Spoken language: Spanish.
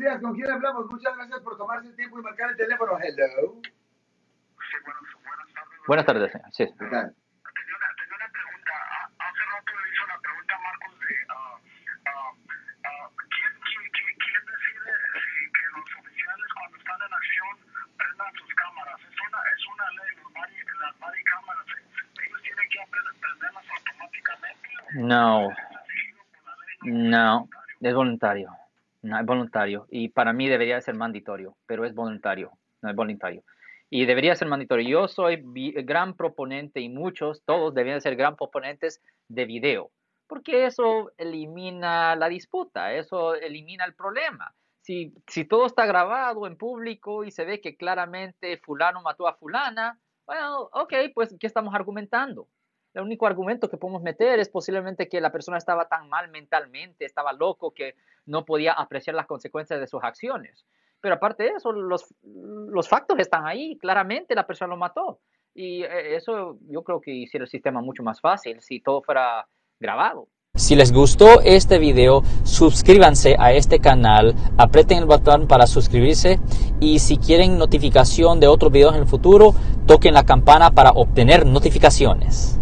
días, ¿con quién hablamos? Muchas gracias por tomarse el tiempo y marcar el teléfono. Hello. Sí, buenas, buenas tardes. Buenas tardes, señor. Sí. ¿Qué tal? Tenía una, tenía una pregunta. Hace rato le hizo la pregunta a Marcos de ah, ah, ah, ¿quién, quién, quién, quién decide si que los oficiales cuando están en acción prendan sus cámaras. Es una, es una ley, los las Ellos tienen que aprender- prenderlas automáticamente. No, no es voluntario. No, es voluntario. Y para mí debería ser mandatorio, pero es voluntario, no es voluntario. Y debería ser mandatorio. Yo soy gran proponente y muchos, todos deberían ser gran proponentes de video, porque eso elimina la disputa, eso elimina el problema. Si, si todo está grabado en público y se ve que claramente fulano mató a fulana, bueno, ok, pues ¿qué estamos argumentando? El único argumento que podemos meter es posiblemente que la persona estaba tan mal mentalmente, estaba loco, que no podía apreciar las consecuencias de sus acciones. Pero aparte de eso, los, los factos están ahí, claramente la persona lo mató. Y eh, eso yo creo que hiciera el sistema mucho más fácil si todo fuera grabado. Si les gustó este video, suscríbanse a este canal, aprieten el botón para suscribirse y si quieren notificación de otros videos en el futuro, toquen la campana para obtener notificaciones.